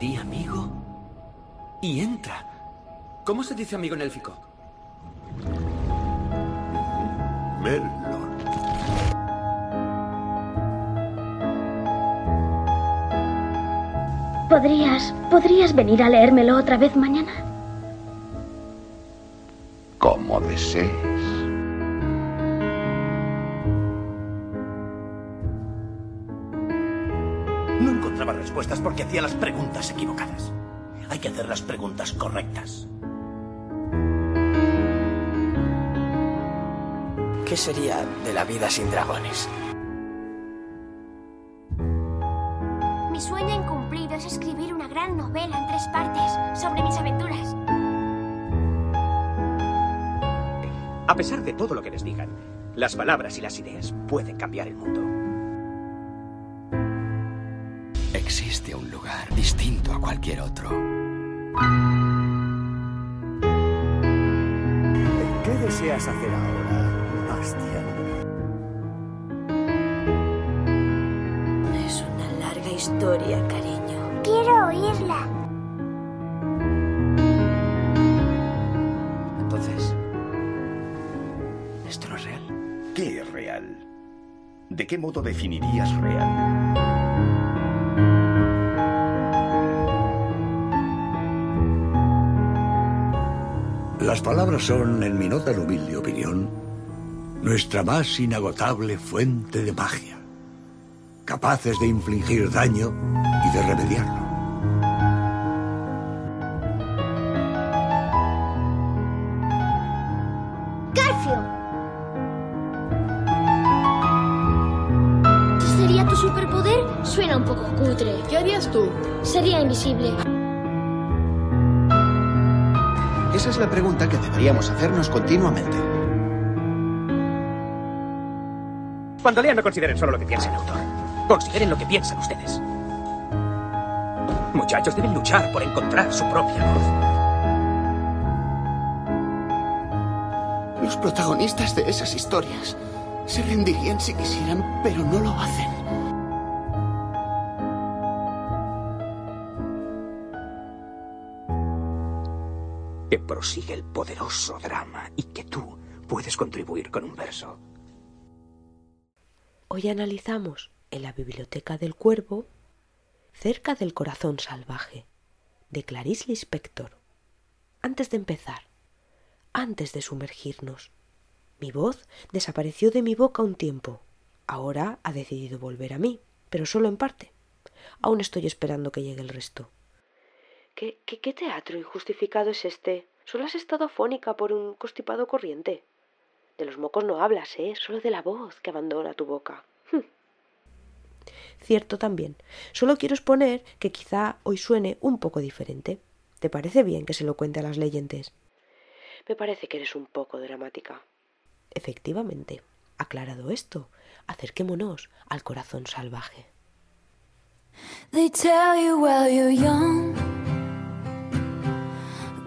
Di amigo y entra. ¿Cómo se dice amigo en élfico? Melon. ¿Podrías, podrías venir a leérmelo otra vez mañana? Como desees. Respuestas porque hacía las preguntas equivocadas. Hay que hacer las preguntas correctas. ¿Qué sería de la vida sin dragones? Mi sueño incumplido es escribir una gran novela en tres partes sobre mis aventuras. A pesar de todo lo que les digan, las palabras y las ideas pueden cambiar el mundo. Existe un lugar distinto a cualquier otro. ¿Qué deseas hacer ahora, Bastian? Es una larga historia, cariño. Quiero oírla. Entonces, ¿esto no es real? ¿Qué es real? ¿De qué modo definirías real? Las palabras son, en mi no tan humilde opinión, nuestra más inagotable fuente de magia, capaces de infligir daño y de remediarlo. Garfield. ¿Sería tu superpoder? Suena un poco cutre. ¿Qué harías tú? Sería invisible. Esa es la pregunta que deberíamos hacernos continuamente. Cuando lean no consideren solo lo que piensa el autor. Consideren lo que piensan ustedes. Muchachos deben luchar por encontrar su propia voz. Los protagonistas de esas historias se rendirían si quisieran, pero no lo hacen. Prosigue el poderoso drama y que tú puedes contribuir con un verso. Hoy analizamos en la Biblioteca del Cuervo Cerca del corazón salvaje de Clarice Lispector. Antes de empezar, antes de sumergirnos, mi voz desapareció de mi boca un tiempo. Ahora ha decidido volver a mí, pero solo en parte. Aún estoy esperando que llegue el resto. ¿Qué, qué, qué teatro injustificado es este? Solo has estado afónica por un constipado corriente. De los mocos no hablas, ¿eh? Solo de la voz que abandona tu boca. Hm. Cierto también. Solo quiero exponer que quizá hoy suene un poco diferente. ¿Te parece bien que se lo cuente a las leyentes? Me parece que eres un poco dramática. Efectivamente. Aclarado esto, acerquémonos al corazón salvaje. They tell you while you're young.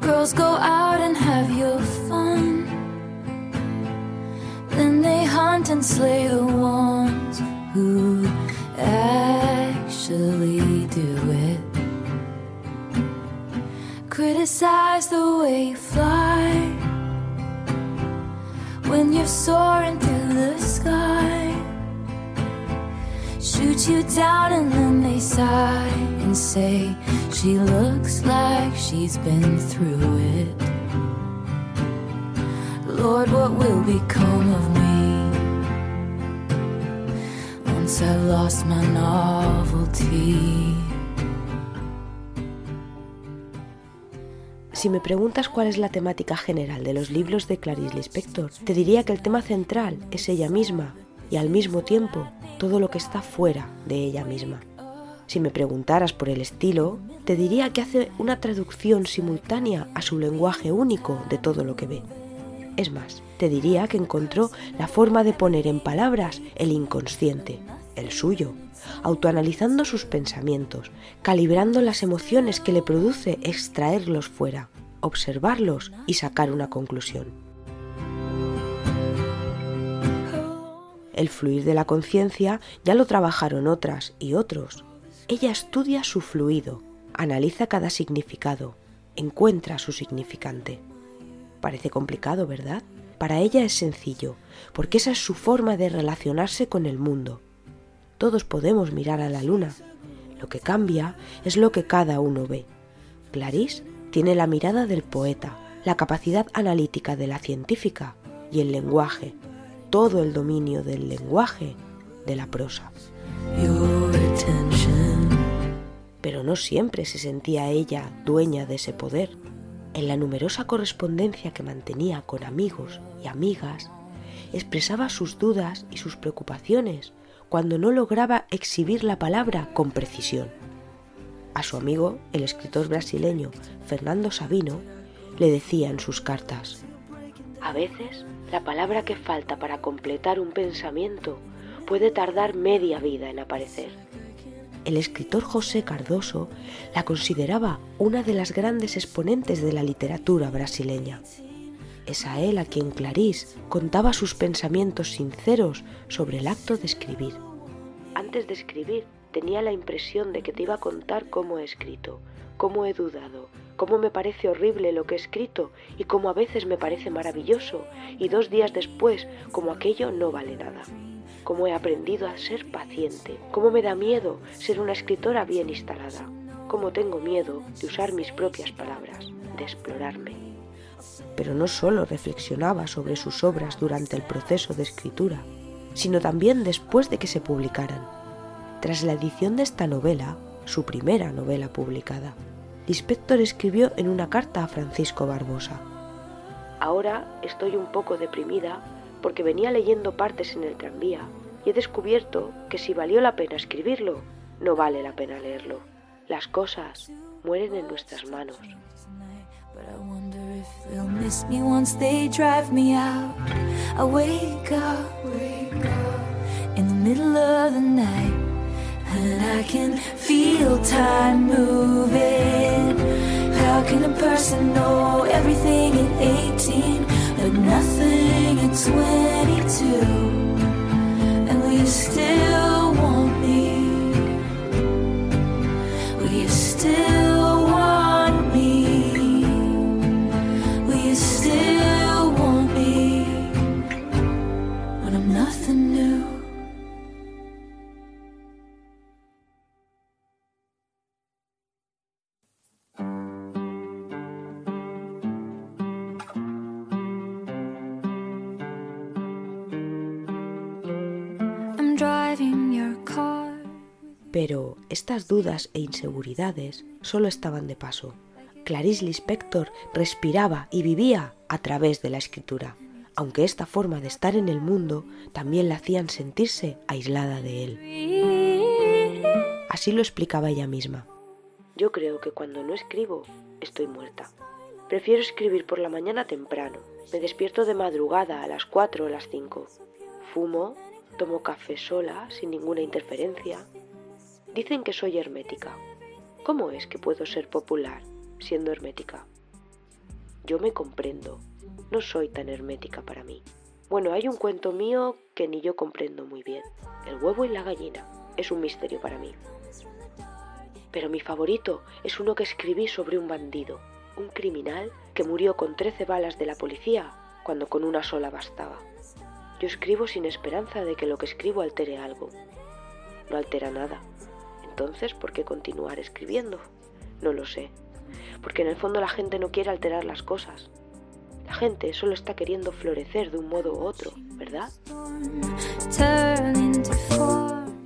Girls go out and have your fun. Then they hunt and slay the ones who actually do it. Criticize the way you fly when you're soaring through the sky. Shoot you down and then they sigh say, She looks like she's been through it. Lord, what will become of me once lost my novelty? Si me preguntas cuál es la temática general de los libros de Clarice Lispector, te diría que el tema central es ella misma y al mismo tiempo todo lo que está fuera de ella misma. Si me preguntaras por el estilo, te diría que hace una traducción simultánea a su lenguaje único de todo lo que ve. Es más, te diría que encontró la forma de poner en palabras el inconsciente, el suyo, autoanalizando sus pensamientos, calibrando las emociones que le produce extraerlos fuera, observarlos y sacar una conclusión. El fluir de la conciencia ya lo trabajaron otras y otros. Ella estudia su fluido, Analiza cada significado, encuentra su significante. Parece complicado, ¿verdad? Para ella es sencillo, porque esa es su forma de relacionarse con el mundo. Todos podemos mirar a la luna. Lo que cambia es lo que cada uno ve. Clarice tiene la mirada del poeta, la capacidad analítica de la científica y el lenguaje, todo el dominio del lenguaje de la prosa. Pero no siempre se sentía ella dueña de ese poder. En la numerosa correspondencia que mantenía con amigos y amigas, expresaba sus dudas y sus preocupaciones cuando no lograba exhibir la palabra con precisión. A su amigo, el escritor brasileño Fernando Sabino, le decía en sus cartas, A veces la palabra que falta para completar un pensamiento puede tardar media vida en aparecer. El escritor José Cardoso la consideraba una de las grandes exponentes de la literatura brasileña. Es a él a quien Clarice contaba sus pensamientos sinceros sobre el acto de escribir. Antes de escribir tenía la impresión de que te iba a contar cómo he escrito, cómo he dudado, cómo me parece horrible lo que he escrito y cómo a veces me parece maravilloso y dos días después como aquello no vale nada. Cómo he aprendido a ser paciente, cómo me da miedo ser una escritora bien instalada, cómo tengo miedo de usar mis propias palabras, de explorarme pero no solo reflexionaba sobre sus obras durante el proceso de escritura, sino también después de que se publicaran. Tras la edición de esta novela, su primera novela publicada, Lispector escribió en una carta a Francisco Barbosa. Ahora estoy un poco deprimida porque venía leyendo partes en el tranvía y he descubierto que si valió la pena escribirlo, no vale la pena leerlo. Las cosas mueren en nuestras manos. How can a person know everything at 18, but nothing at 22? Estas dudas e inseguridades solo estaban de paso. Clarice Lispector respiraba y vivía a través de la escritura, aunque esta forma de estar en el mundo también la hacían sentirse aislada de él. Así lo explicaba ella misma. Yo creo que cuando no escribo estoy muerta. Prefiero escribir por la mañana temprano. Me despierto de madrugada a las 4 o las 5. Fumo, tomo café sola, sin ninguna interferencia. Dicen que soy hermética. ¿Cómo es que puedo ser popular siendo hermética? Yo me comprendo. No soy tan hermética para mí. Bueno, hay un cuento mío que ni yo comprendo muy bien. El huevo y la gallina. Es un misterio para mí. Pero mi favorito es uno que escribí sobre un bandido, un criminal que murió con 13 balas de la policía cuando con una sola bastaba. Yo escribo sin esperanza de que lo que escribo altere algo. No altera nada. Entonces, ¿por qué continuar escribiendo? No lo sé. Porque en el fondo la gente no quiere alterar las cosas. La gente solo está queriendo florecer de un modo u otro, ¿verdad?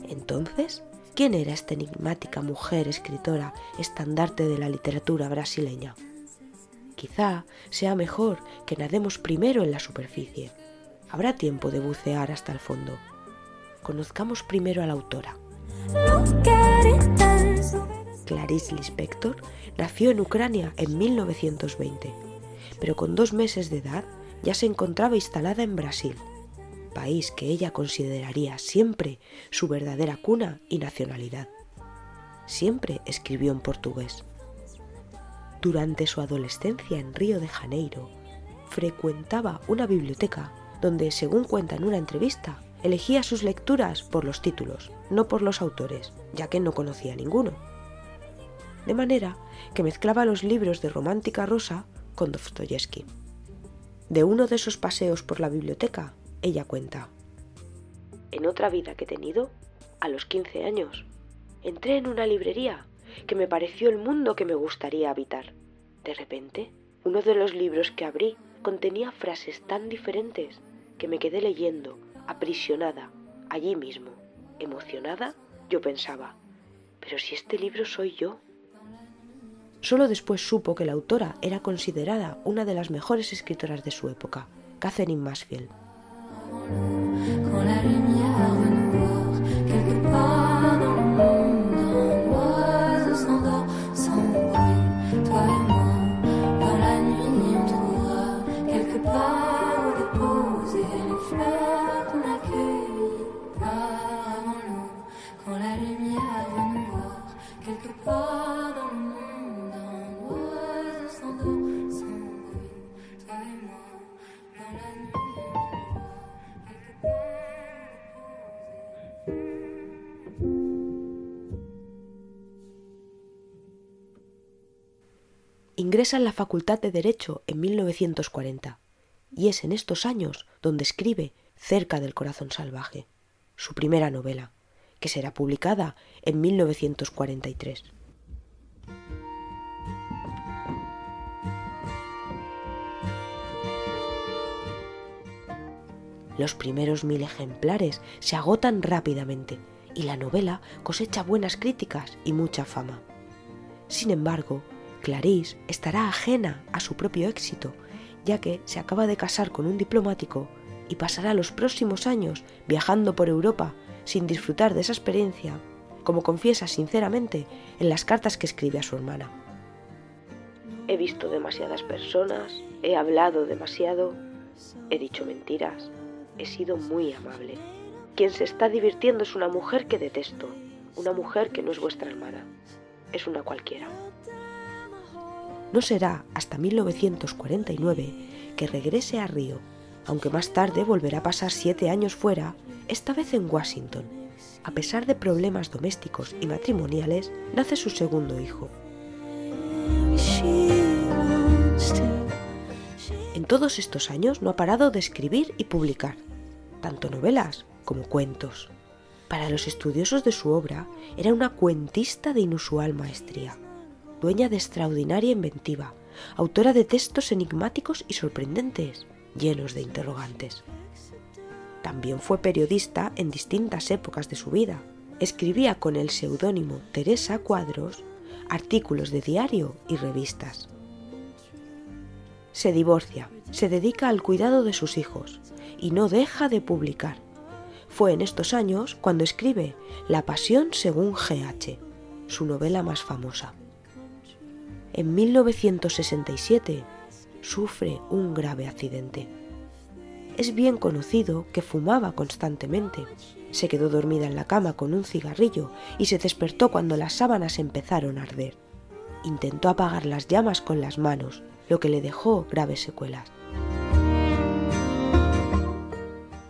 Entonces, ¿quién era esta enigmática mujer escritora, estandarte de la literatura brasileña? Quizá sea mejor que nademos primero en la superficie. Habrá tiempo de bucear hasta el fondo. Conozcamos primero a la autora. Clarice Lispector nació en Ucrania en 1920, pero con dos meses de edad ya se encontraba instalada en Brasil, país que ella consideraría siempre su verdadera cuna y nacionalidad. Siempre escribió en portugués. Durante su adolescencia en Río de Janeiro, frecuentaba una biblioteca donde, según cuenta en una entrevista, elegía sus lecturas por los títulos, no por los autores, ya que no conocía ninguno. de manera que mezclaba los libros de romántica rosa con Dostoyevsky. De uno de esos paseos por la biblioteca, ella cuenta. En otra vida que he tenido, a los 15 años, entré en una librería que me pareció el mundo que me gustaría habitar. De repente, uno de los libros que abrí contenía frases tan diferentes que me quedé leyendo, aprisionada, allí mismo. Emocionada, yo pensaba, pero si este libro soy yo. Solo después supo que la autora era considerada una de las mejores escritoras de su época, Catherine Masfield. Ingresa en la Facultad de Derecho en 1940 y es en estos años donde escribe Cerca del Corazón Salvaje, su primera novela, que será publicada en 1943. Los primeros mil ejemplares se agotan rápidamente y la novela cosecha buenas críticas y mucha fama. Sin embargo, Clarice estará ajena a su propio éxito, ya que se acaba de casar con un diplomático y pasará los próximos años viajando por Europa sin disfrutar de esa experiencia, como confiesa sinceramente en las cartas que escribe a su hermana. He visto demasiadas personas, he hablado demasiado, he dicho mentiras, he sido muy amable. Quien se está divirtiendo es una mujer que detesto, una mujer que no es vuestra hermana, es una cualquiera. No será hasta 1949 que regrese a Río, aunque más tarde volverá a pasar siete años fuera, esta vez en Washington. A pesar de problemas domésticos y matrimoniales, nace su segundo hijo. En todos estos años no ha parado de escribir y publicar, tanto novelas como cuentos. Para los estudiosos de su obra, era una cuentista de inusual maestría dueña de extraordinaria inventiva, autora de textos enigmáticos y sorprendentes, llenos de interrogantes. También fue periodista en distintas épocas de su vida. Escribía con el seudónimo Teresa Cuadros artículos de diario y revistas. Se divorcia, se dedica al cuidado de sus hijos y no deja de publicar. Fue en estos años cuando escribe La Pasión según GH, su novela más famosa en 1967 sufre un grave accidente. Es bien conocido que fumaba constantemente. Se quedó dormida en la cama con un cigarrillo y se despertó cuando las sábanas empezaron a arder. Intentó apagar las llamas con las manos, lo que le dejó graves secuelas.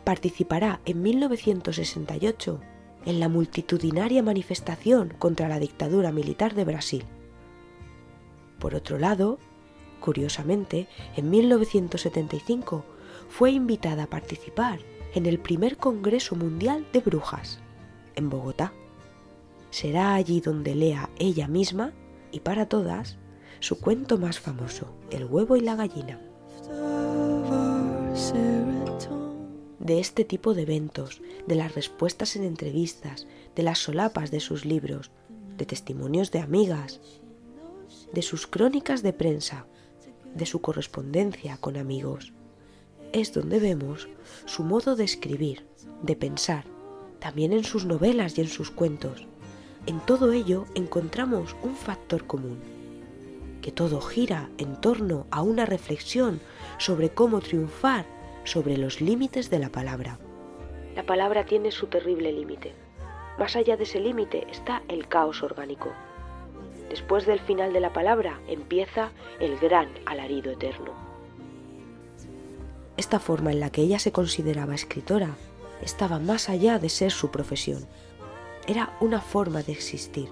Participará en 1968 en la multitudinaria manifestación contra la dictadura militar de Brasil por otro lado, curiosamente, en 1975 fue invitada a participar en el primer Congreso Mundial de Brujas, en Bogotá. Será allí donde lea ella misma, y para todas, su cuento más famoso, El huevo y la gallina. De este tipo de eventos, de las respuestas en entrevistas, de las solapas de sus libros, de testimonios de amigas de sus crónicas de prensa, de su correspondencia con amigos. Es donde vemos su modo de escribir, de pensar, también en sus novelas y en sus cuentos. En todo ello encontramos un factor común, que todo gira en torno a una reflexión sobre cómo triunfar sobre los límites de la palabra. La palabra tiene su terrible límite. Más allá de ese límite está el caos orgánico. Después del final de la palabra empieza el gran alarido eterno. Esta forma en la que ella se consideraba escritora estaba más allá de ser su profesión. Era una forma de existir,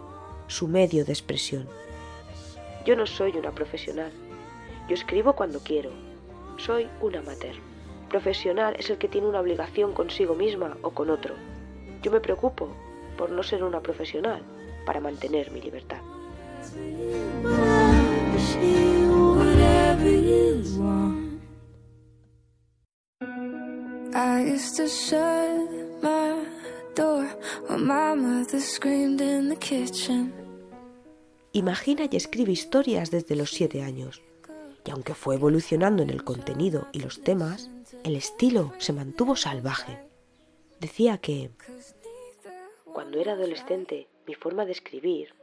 su medio de expresión, Yo no soy una profesional. Yo escribo cuando quiero. Soy un amateur. Profesional es el que tiene una obligación consigo misma o con otro. Yo me preocupo por no ser una profesional para mantener mi libertad. Imagina y escribe historias desde los siete años. Y aunque fue evolucionando en el contenido y los temas, el estilo se mantuvo salvaje. Decía que cuando era adolescente mi forma de escribir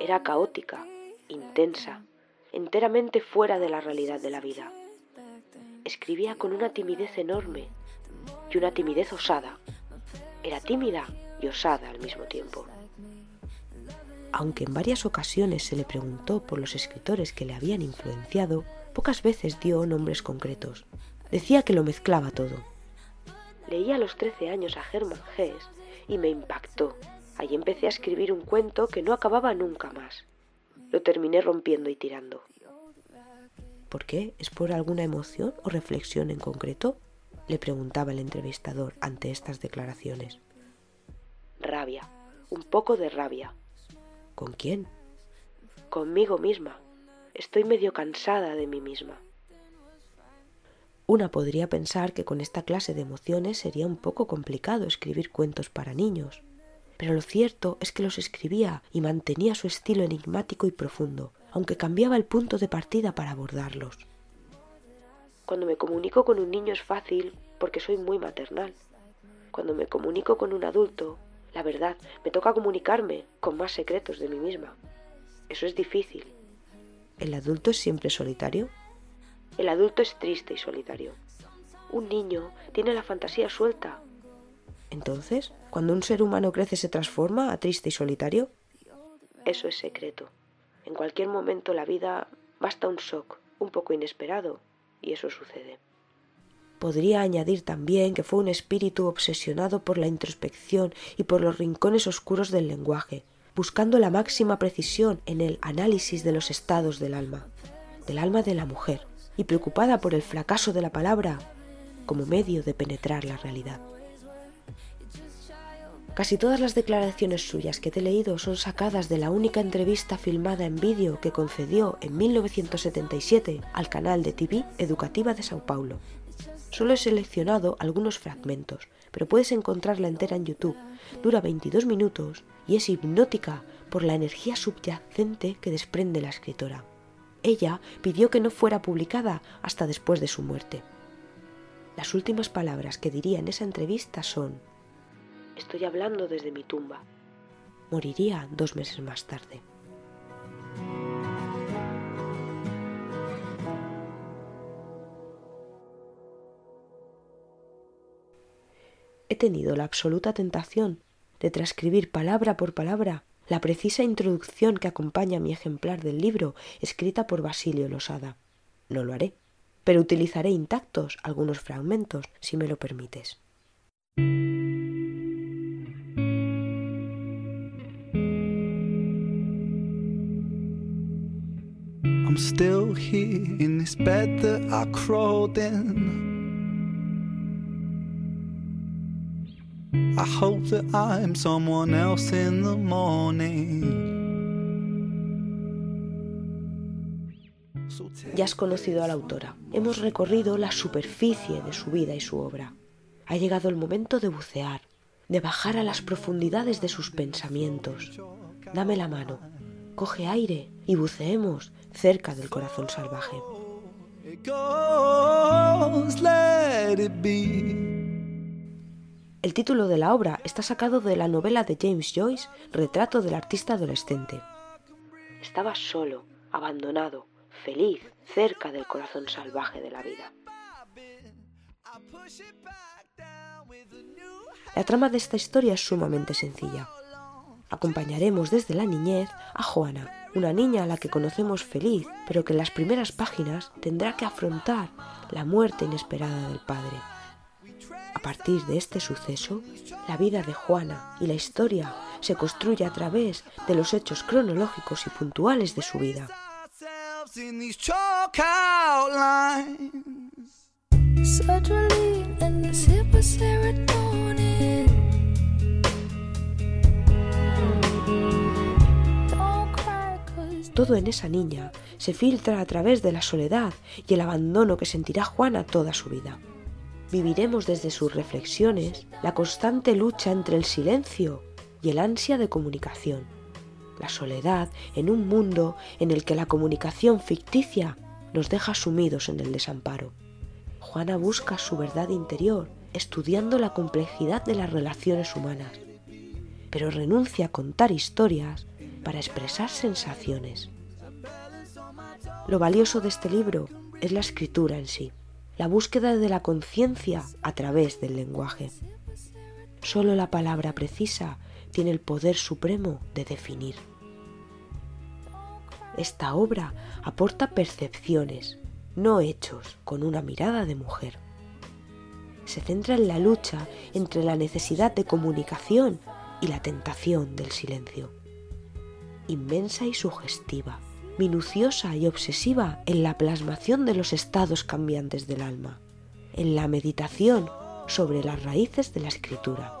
era caótica, intensa, enteramente fuera de la realidad de la vida. Escribía con una timidez enorme y una timidez osada. Era tímida y osada al mismo tiempo. Aunque en varias ocasiones se le preguntó por los escritores que le habían influenciado, pocas veces dio nombres concretos. Decía que lo mezclaba todo. Leí a los 13 años a Hermann Hesse y me impactó. Allí empecé a escribir un cuento que no acababa nunca más. Lo terminé rompiendo y tirando. ¿Por qué? ¿Es por alguna emoción o reflexión en concreto? Le preguntaba el entrevistador ante estas declaraciones. Rabia, un poco de rabia. ¿Con quién? Conmigo misma. Estoy medio cansada de mí misma. Una podría pensar que con esta clase de emociones sería un poco complicado escribir cuentos para niños, pero lo cierto es que los escribía y mantenía su estilo enigmático y profundo, aunque cambiaba el punto de partida para abordarlos. Cuando me comunico con un niño es fácil porque soy muy maternal. Cuando me comunico con un adulto, la verdad, me toca comunicarme con más secretos de mí misma. Eso es difícil. ¿El adulto es siempre solitario? El adulto es triste y solitario. Un niño tiene la fantasía suelta. Entonces, cuando un ser humano crece se transforma a triste y solitario. Eso es secreto. En cualquier momento la vida basta un shock, un poco inesperado, y eso sucede. Podría añadir también que fue un espíritu obsesionado por la introspección y por los rincones oscuros del lenguaje, buscando la máxima precisión en el análisis de los estados del alma, del alma de la mujer, y preocupada por el fracaso de la palabra como medio de penetrar la realidad. Casi todas las declaraciones suyas que te he leído son sacadas de la única entrevista filmada en vídeo que concedió en 1977 al canal de TV Educativa de Sao Paulo. Solo he seleccionado algunos fragmentos, pero puedes encontrarla entera en YouTube. Dura 22 minutos y es hipnótica por la energía subyacente que desprende la escritora. Ella pidió que no fuera publicada hasta después de su muerte. Las últimas palabras que diría en esa entrevista son Estoy hablando desde mi tumba. Moriría dos meses más tarde. He tenido la absoluta tentación de transcribir palabra por palabra la precisa introducción que acompaña mi ejemplar del libro escrita por Basilio Losada. No lo haré, pero utilizaré intactos algunos fragmentos si me lo permites. Still here in this bed that I crawled in. I hope that I'm someone else in the morning. Ya has conocido a la autora. Hemos recorrido la superficie de su vida y su obra. Ha llegado el momento de bucear, de bajar a las profundidades de sus pensamientos. Dame la mano, coge aire y buceemos cerca del corazón salvaje. El título de la obra está sacado de la novela de James Joyce, Retrato del artista adolescente. Estaba solo, abandonado, feliz, cerca del corazón salvaje de la vida. La trama de esta historia es sumamente sencilla. Acompañaremos desde la niñez a Juana, una niña a la que conocemos feliz, pero que en las primeras páginas tendrá que afrontar la muerte inesperada del padre. A partir de este suceso, la vida de Juana y la historia se construye a través de los hechos cronológicos y puntuales de su vida. Todo en esa niña se filtra a través de la soledad y el abandono que sentirá Juana toda su vida. Viviremos desde sus reflexiones la constante lucha entre el silencio y el ansia de comunicación, la soledad en un mundo en el que la comunicación ficticia nos deja sumidos en el desamparo. Juana busca su verdad interior estudiando la complejidad de las relaciones humanas, pero renuncia a contar historias para expresar sensaciones. Lo valioso de este libro es la escritura en sí, la búsqueda de la conciencia a través del lenguaje. Solo la palabra precisa tiene el poder supremo de definir. Esta obra aporta percepciones, no hechos, con una mirada de mujer. Se centra en la lucha entre la necesidad de comunicación y la tentación del silencio inmensa y sugestiva, minuciosa y obsesiva en la plasmación de los estados cambiantes del alma, en la meditación sobre las raíces de la escritura.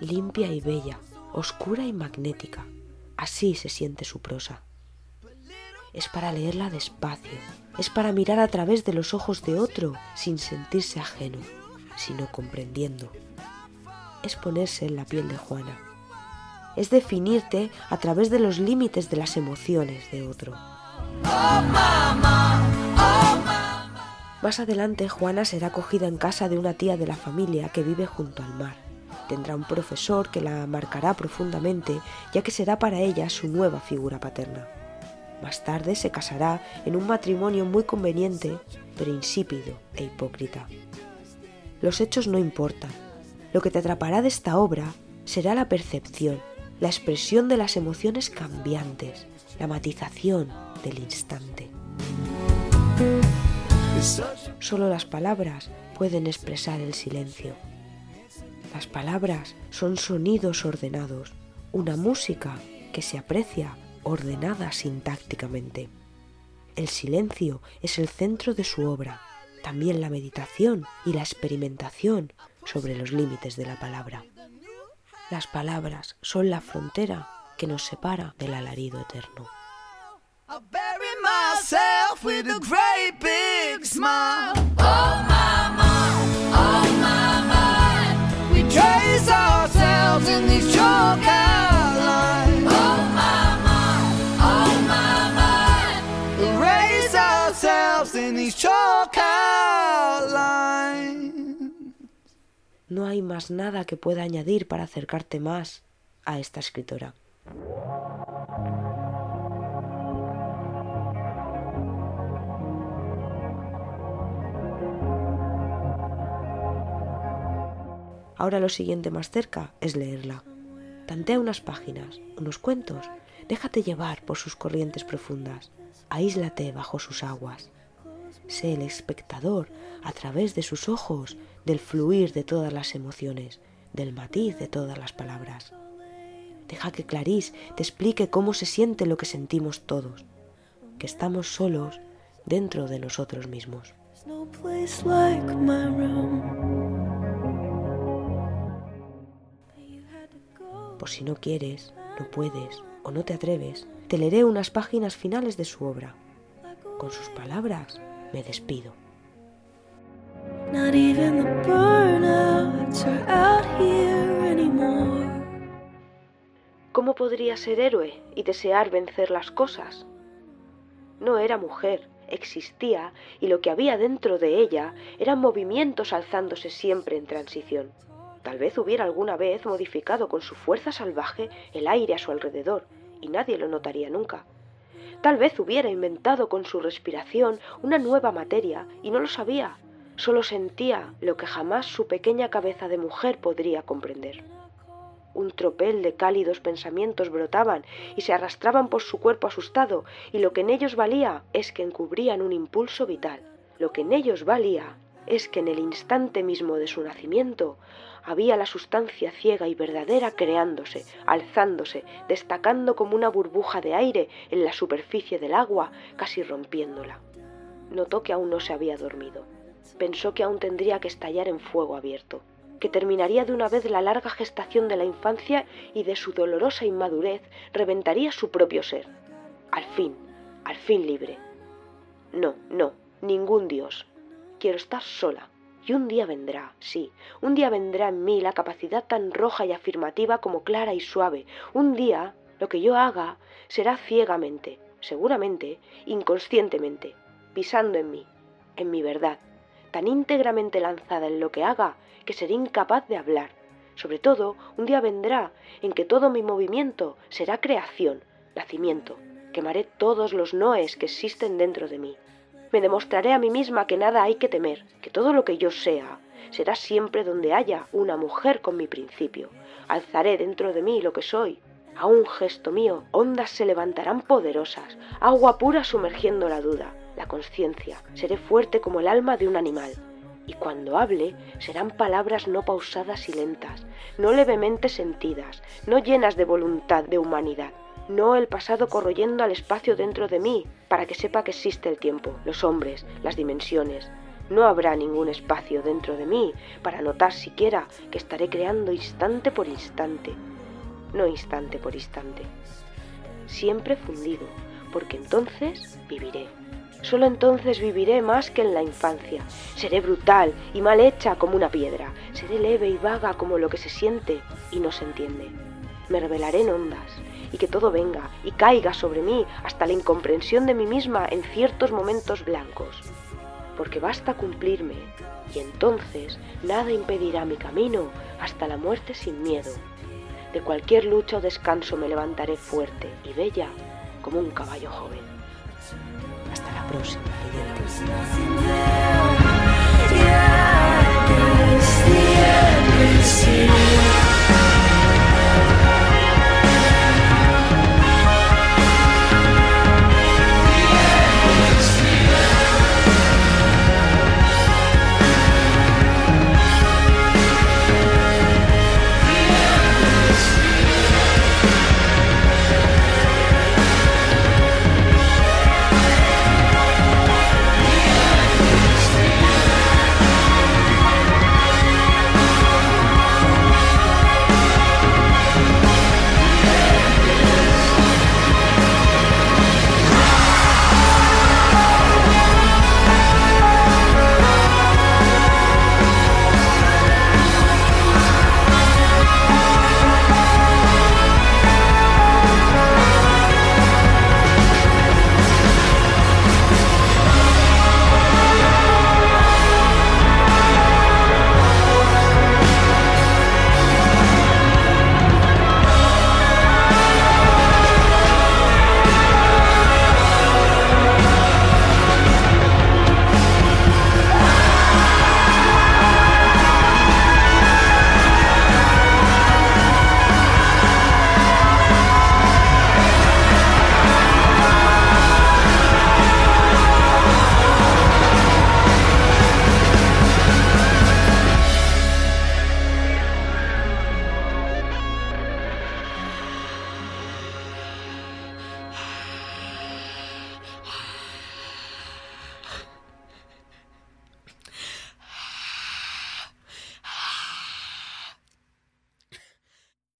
Limpia y bella, oscura y magnética, así se siente su prosa. Es para leerla despacio, es para mirar a través de los ojos de otro sin sentirse ajeno sino comprendiendo. Es ponerse en la piel de Juana. Es definirte a través de los límites de las emociones de otro. Más adelante, Juana será acogida en casa de una tía de la familia que vive junto al mar. Tendrá un profesor que la marcará profundamente, ya que será para ella su nueva figura paterna. Más tarde se casará en un matrimonio muy conveniente, pero insípido e hipócrita. Los hechos no importan. Lo que te atrapará de esta obra será la percepción, la expresión de las emociones cambiantes, la matización del instante. Solo las palabras pueden expresar el silencio. Las palabras son sonidos ordenados, una música que se aprecia ordenada sintácticamente. El silencio es el centro de su obra también la meditación y la experimentación sobre los límites de la palabra. Las palabras son la frontera que nos separa del alarido eterno. No hay más nada que pueda añadir para acercarte más a esta escritora. Ahora lo siguiente más cerca es leerla. Tantea unas páginas, unos cuentos, déjate llevar por sus corrientes profundas, aíslate bajo sus aguas sé el espectador a través de sus ojos del fluir de todas las emociones, del matiz de todas las palabras. Deja que Clarís te explique cómo se siente lo que sentimos todos, que estamos solos dentro de nosotros mismos. Por si no quieres, no puedes o no te atreves, te leeré unas páginas finales de su obra, con sus palabras me despido. ¿Cómo podría ser héroe y desear vencer las cosas? No era mujer, existía, y lo que había dentro de ella eran movimientos alzándose siempre en transición. Tal vez hubiera alguna vez modificado con su fuerza salvaje el aire a su alrededor, y nadie lo notaría nunca. Tal vez hubiera inventado con su respiración una nueva materia y no lo sabía. Solo sentía lo que jamás su pequeña cabeza de mujer podría comprender. Un tropel de cálidos pensamientos brotaban y se arrastraban por su cuerpo asustado, y lo que en ellos valía es que encubrían un impulso vital. Lo que en ellos valía es que en el instante mismo de su nacimiento había la sustancia ciega y verdadera creándose, alzándose, destacando como una burbuja de aire en la superficie del agua, casi rompiéndola. Notó que aún no se había dormido. Pensó que aún tendría que estallar en fuego abierto, que terminaría de una vez la larga gestación de la infancia y de su dolorosa inmadurez reventaría su propio ser. Al fin, al fin libre. No, no, ningún Dios. Quiero estar sola, y un día vendrá, sí, un día vendrá en mí la capacidad tan roja y afirmativa como clara y suave. Un día, lo que yo haga será ciegamente, seguramente, inconscientemente, pisando en mí, en mi verdad, tan íntegramente lanzada en lo que haga que seré incapaz de hablar. Sobre todo, un día vendrá en que todo mi movimiento será creación, nacimiento. Quemaré todos los noes que existen dentro de mí. Me demostraré a mí misma que nada hay que temer, que todo lo que yo sea será siempre donde haya una mujer con mi principio. Alzaré dentro de mí lo que soy. A un gesto mío, ondas se levantarán poderosas, agua pura sumergiendo la duda, la conciencia. Seré fuerte como el alma de un animal. Y cuando hable, serán palabras no pausadas y lentas, no levemente sentidas, no llenas de voluntad de humanidad, no el pasado corroyendo al espacio dentro de mí, para que sepa que existe el tiempo, los hombres, las dimensiones. No habrá ningún espacio dentro de mí para notar siquiera que estaré creando instante por instante, no instante por instante. Siempre fundido, porque entonces viviré. Solo entonces viviré más que en la infancia. Seré brutal y mal hecha como una piedra. Seré leve y vaga como lo que se siente y no se entiende. Me revelaré en ondas, y que todo venga y caiga sobre mí hasta la incomprensión de mí misma en ciertos momentos blancos. Porque basta cumplirme y entonces nada impedirá mi camino hasta la muerte sin miedo. De cualquier lucha o descanso me levantaré fuerte y bella como un caballo joven. Hasta la próxima,